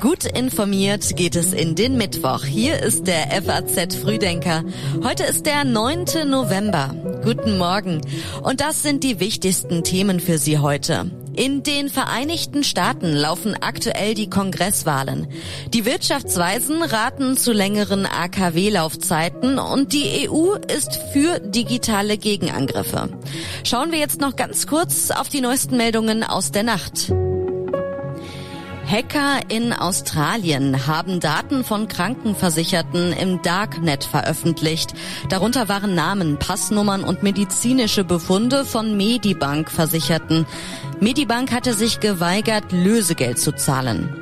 Gut informiert geht es in den Mittwoch. Hier ist der FAZ Frühdenker. Heute ist der 9. November. Guten Morgen. Und das sind die wichtigsten Themen für Sie heute. In den Vereinigten Staaten laufen aktuell die Kongresswahlen. Die Wirtschaftsweisen raten zu längeren AKW-Laufzeiten und die EU ist für digitale Gegenangriffe. Schauen wir jetzt noch ganz kurz auf die neuesten Meldungen aus der Nacht. Hacker in Australien haben Daten von Krankenversicherten im Darknet veröffentlicht. Darunter waren Namen, Passnummern und medizinische Befunde von Medibank-Versicherten. Medibank hatte sich geweigert, Lösegeld zu zahlen.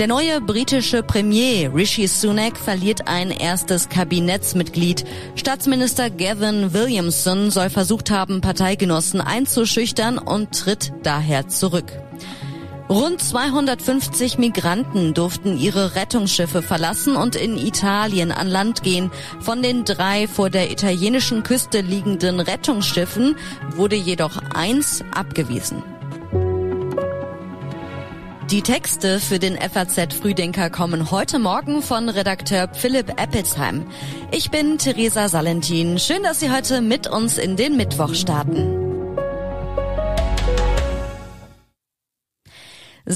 Der neue britische Premier Rishi Sunak verliert ein erstes Kabinettsmitglied. Staatsminister Gavin Williamson soll versucht haben, Parteigenossen einzuschüchtern und tritt daher zurück. Rund 250 Migranten durften ihre Rettungsschiffe verlassen und in Italien an Land gehen. Von den drei vor der italienischen Küste liegenden Rettungsschiffen wurde jedoch eins abgewiesen. Die Texte für den FAZ Frühdenker kommen heute Morgen von Redakteur Philipp Eppelsheim. Ich bin Theresa Salentin. Schön, dass Sie heute mit uns in den Mittwoch starten.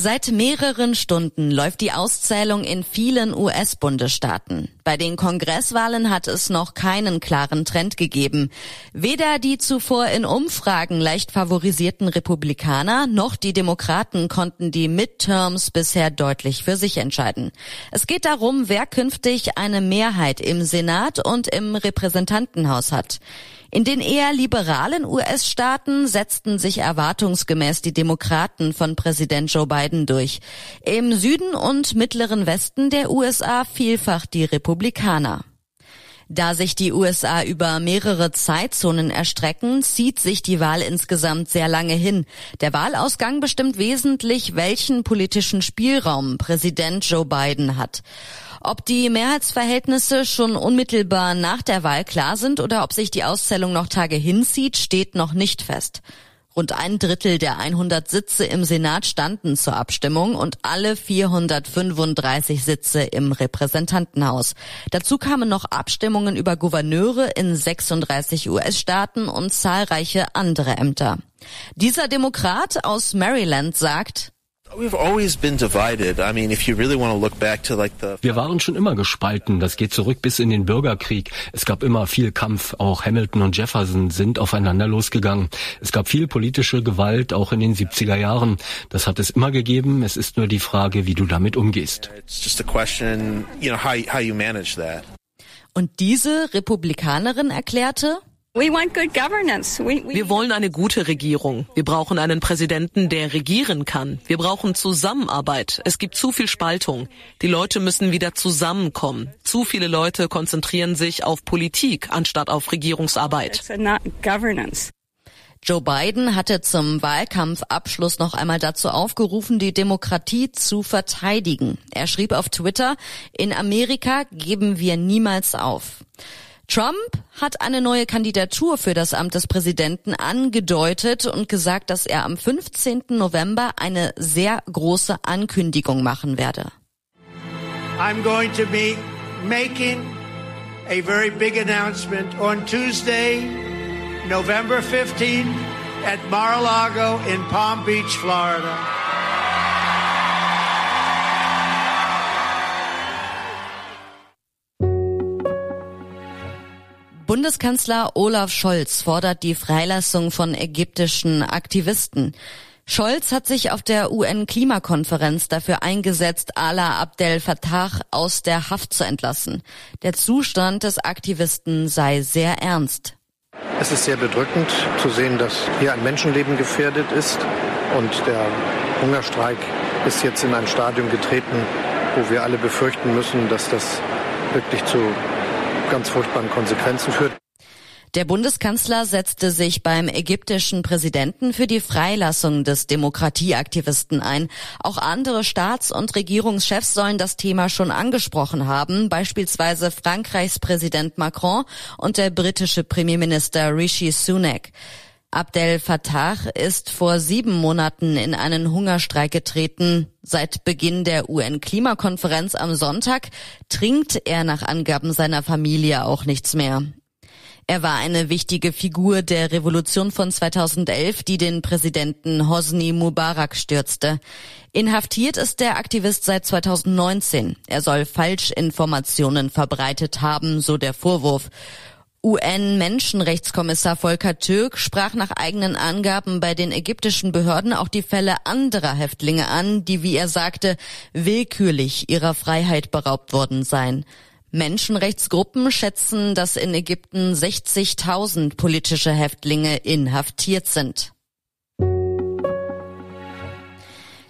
Seit mehreren Stunden läuft die Auszählung in vielen US-Bundesstaaten. Bei den Kongresswahlen hat es noch keinen klaren Trend gegeben. Weder die zuvor in Umfragen leicht favorisierten Republikaner noch die Demokraten konnten die Midterms bisher deutlich für sich entscheiden. Es geht darum, wer künftig eine Mehrheit im Senat und im Repräsentantenhaus hat. In den eher liberalen US-Staaten setzten sich erwartungsgemäß die Demokraten von Präsident Joe Biden durch. Im Süden und mittleren Westen der USA vielfach die Republikaner. Da sich die USA über mehrere Zeitzonen erstrecken, zieht sich die Wahl insgesamt sehr lange hin. Der Wahlausgang bestimmt wesentlich, welchen politischen Spielraum Präsident Joe Biden hat. Ob die Mehrheitsverhältnisse schon unmittelbar nach der Wahl klar sind oder ob sich die Auszählung noch Tage hinzieht, steht noch nicht fest. Rund ein Drittel der 100 Sitze im Senat standen zur Abstimmung und alle 435 Sitze im Repräsentantenhaus. Dazu kamen noch Abstimmungen über Gouverneure in 36 US-Staaten und zahlreiche andere Ämter. Dieser Demokrat aus Maryland sagt, wir waren schon immer gespalten. Das geht zurück bis in den Bürgerkrieg. Es gab immer viel Kampf. Auch Hamilton und Jefferson sind aufeinander losgegangen. Es gab viel politische Gewalt, auch in den 70er Jahren. Das hat es immer gegeben. Es ist nur die Frage, wie du damit umgehst. Und diese Republikanerin erklärte, wir wollen eine gute Regierung. Wir brauchen einen Präsidenten, der regieren kann. Wir brauchen Zusammenarbeit. Es gibt zu viel Spaltung. Die Leute müssen wieder zusammenkommen. Zu viele Leute konzentrieren sich auf Politik anstatt auf Regierungsarbeit. Joe Biden hatte zum Wahlkampfabschluss noch einmal dazu aufgerufen, die Demokratie zu verteidigen. Er schrieb auf Twitter, in Amerika geben wir niemals auf. Trump hat eine neue Kandidatur für das Amt des Präsidenten angedeutet und gesagt, dass er am 15. November eine sehr große Ankündigung machen werde. I'm going to be making a very big announcement on Tuesday, November 15 at Mar-a-Lago in Palm Beach, Florida. Bundeskanzler Olaf Scholz fordert die Freilassung von ägyptischen Aktivisten. Scholz hat sich auf der UN-Klimakonferenz dafür eingesetzt, Ala Abdel Fattah aus der Haft zu entlassen. Der Zustand des Aktivisten sei sehr ernst. Es ist sehr bedrückend zu sehen, dass hier ein Menschenleben gefährdet ist und der Hungerstreik ist jetzt in ein Stadium getreten, wo wir alle befürchten müssen, dass das wirklich zu ganz furchtbaren Konsequenzen führt. Der Bundeskanzler setzte sich beim ägyptischen Präsidenten für die Freilassung des Demokratieaktivisten ein. Auch andere Staats- und Regierungschefs sollen das Thema schon angesprochen haben, beispielsweise Frankreichs Präsident Macron und der britische Premierminister Rishi Sunak. Abdel Fattah ist vor sieben Monaten in einen Hungerstreik getreten. Seit Beginn der UN-Klimakonferenz am Sonntag trinkt er nach Angaben seiner Familie auch nichts mehr. Er war eine wichtige Figur der Revolution von 2011, die den Präsidenten Hosni Mubarak stürzte. Inhaftiert ist der Aktivist seit 2019. Er soll Falschinformationen verbreitet haben, so der Vorwurf. UN-Menschenrechtskommissar Volker Türk sprach nach eigenen Angaben bei den ägyptischen Behörden auch die Fälle anderer Häftlinge an, die, wie er sagte, willkürlich ihrer Freiheit beraubt worden seien. Menschenrechtsgruppen schätzen, dass in Ägypten 60.000 politische Häftlinge inhaftiert sind.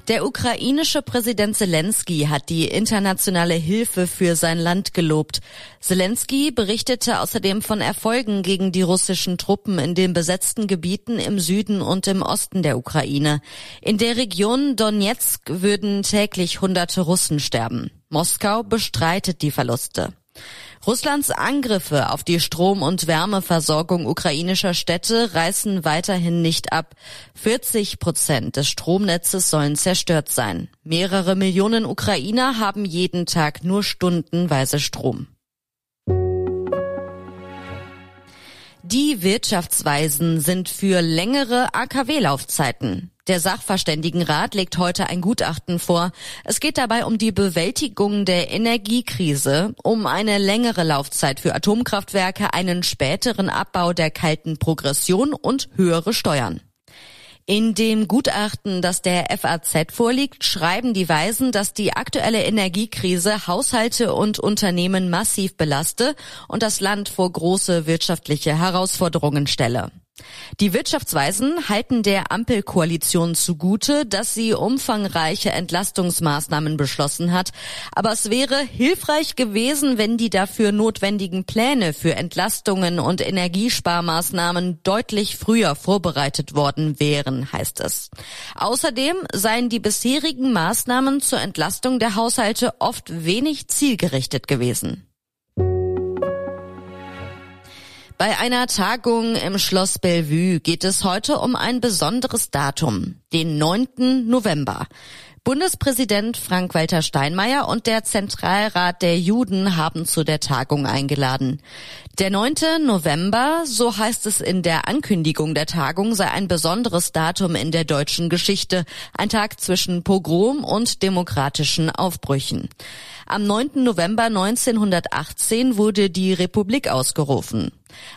Der ukrainische Präsident Zelensky hat die internationale Hilfe für sein Land gelobt. Zelensky berichtete außerdem von Erfolgen gegen die russischen Truppen in den besetzten Gebieten im Süden und im Osten der Ukraine. In der Region Donetsk würden täglich hunderte Russen sterben. Moskau bestreitet die Verluste. Russlands Angriffe auf die Strom- und Wärmeversorgung ukrainischer Städte reißen weiterhin nicht ab. 40 Prozent des Stromnetzes sollen zerstört sein. Mehrere Millionen Ukrainer haben jeden Tag nur stundenweise Strom. Die Wirtschaftsweisen sind für längere AKW-Laufzeiten. Der Sachverständigenrat legt heute ein Gutachten vor. Es geht dabei um die Bewältigung der Energiekrise, um eine längere Laufzeit für Atomkraftwerke, einen späteren Abbau der kalten Progression und höhere Steuern. In dem Gutachten, das der FAZ vorliegt, schreiben die Weisen, dass die aktuelle Energiekrise Haushalte und Unternehmen massiv belaste und das Land vor große wirtschaftliche Herausforderungen stelle. Die Wirtschaftsweisen halten der Ampelkoalition zugute, dass sie umfangreiche Entlastungsmaßnahmen beschlossen hat. Aber es wäre hilfreich gewesen, wenn die dafür notwendigen Pläne für Entlastungen und Energiesparmaßnahmen deutlich früher vorbereitet worden wären, heißt es. Außerdem seien die bisherigen Maßnahmen zur Entlastung der Haushalte oft wenig zielgerichtet gewesen. Bei einer Tagung im Schloss Bellevue geht es heute um ein besonderes Datum, den 9. November. Bundespräsident Frank-Walter Steinmeier und der Zentralrat der Juden haben zu der Tagung eingeladen. Der 9. November, so heißt es in der Ankündigung der Tagung, sei ein besonderes Datum in der deutschen Geschichte, ein Tag zwischen Pogrom und demokratischen Aufbrüchen. Am 9. November 1918 wurde die Republik ausgerufen.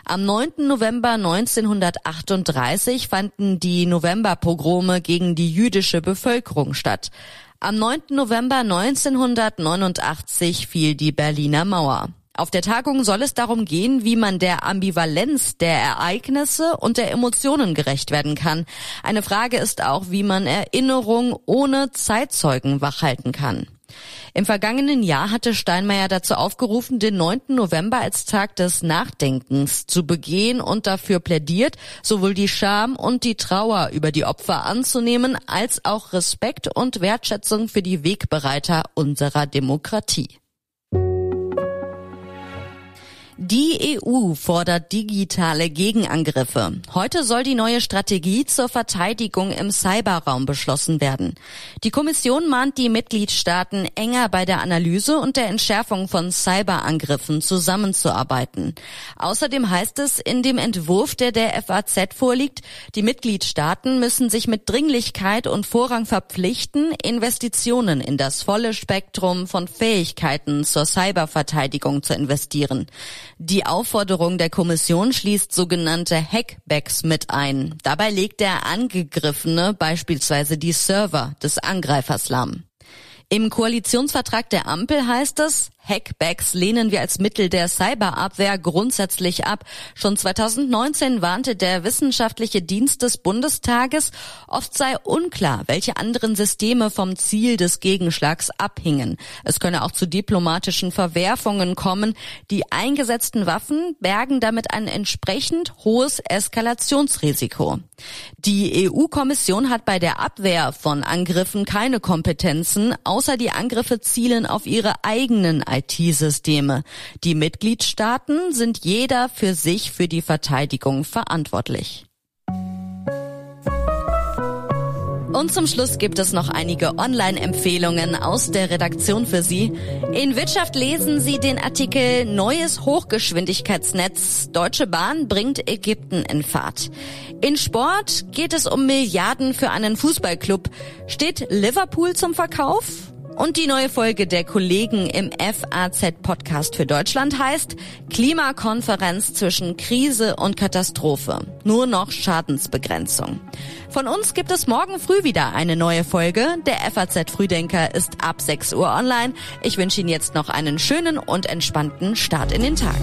Am 9. November 1938 fanden die Novemberpogrome gegen die jüdische Bevölkerung statt. Am 9. November 1989 fiel die Berliner Mauer. Auf der Tagung soll es darum gehen, wie man der Ambivalenz der Ereignisse und der Emotionen gerecht werden kann. Eine Frage ist auch, wie man Erinnerung ohne Zeitzeugen wachhalten kann. Im vergangenen Jahr hatte Steinmeier dazu aufgerufen, den 9. November als Tag des Nachdenkens zu begehen und dafür plädiert, sowohl die Scham und die Trauer über die Opfer anzunehmen, als auch Respekt und Wertschätzung für die Wegbereiter unserer Demokratie. Die EU fordert digitale Gegenangriffe. Heute soll die neue Strategie zur Verteidigung im Cyberraum beschlossen werden. Die Kommission mahnt die Mitgliedstaaten enger bei der Analyse und der Entschärfung von Cyberangriffen zusammenzuarbeiten. Außerdem heißt es in dem Entwurf, der der FAZ vorliegt, die Mitgliedstaaten müssen sich mit Dringlichkeit und Vorrang verpflichten, Investitionen in das volle Spektrum von Fähigkeiten zur Cyberverteidigung zu investieren. Die Aufforderung der Kommission schließt sogenannte Hackbacks mit ein. Dabei legt der Angegriffene beispielsweise die Server des Angreifers lahm. Im Koalitionsvertrag der Ampel heißt es, Hackbacks lehnen wir als Mittel der Cyberabwehr grundsätzlich ab. Schon 2019 warnte der Wissenschaftliche Dienst des Bundestages, oft sei unklar, welche anderen Systeme vom Ziel des Gegenschlags abhingen. Es könne auch zu diplomatischen Verwerfungen kommen. Die eingesetzten Waffen bergen damit ein entsprechend hohes Eskalationsrisiko. Die EU-Kommission hat bei der Abwehr von Angriffen keine Kompetenzen, außer die Angriffe zielen auf ihre eigenen IT-Systeme. Die Mitgliedstaaten sind jeder für sich für die Verteidigung verantwortlich. Und zum Schluss gibt es noch einige Online-Empfehlungen aus der Redaktion für Sie. In Wirtschaft lesen Sie den Artikel Neues Hochgeschwindigkeitsnetz. Deutsche Bahn bringt Ägypten in Fahrt. In Sport geht es um Milliarden für einen Fußballclub. Steht Liverpool zum Verkauf? Und die neue Folge der Kollegen im FAZ-Podcast für Deutschland heißt Klimakonferenz zwischen Krise und Katastrophe. Nur noch Schadensbegrenzung. Von uns gibt es morgen früh wieder eine neue Folge. Der FAZ-Frühdenker ist ab 6 Uhr online. Ich wünsche Ihnen jetzt noch einen schönen und entspannten Start in den Tag.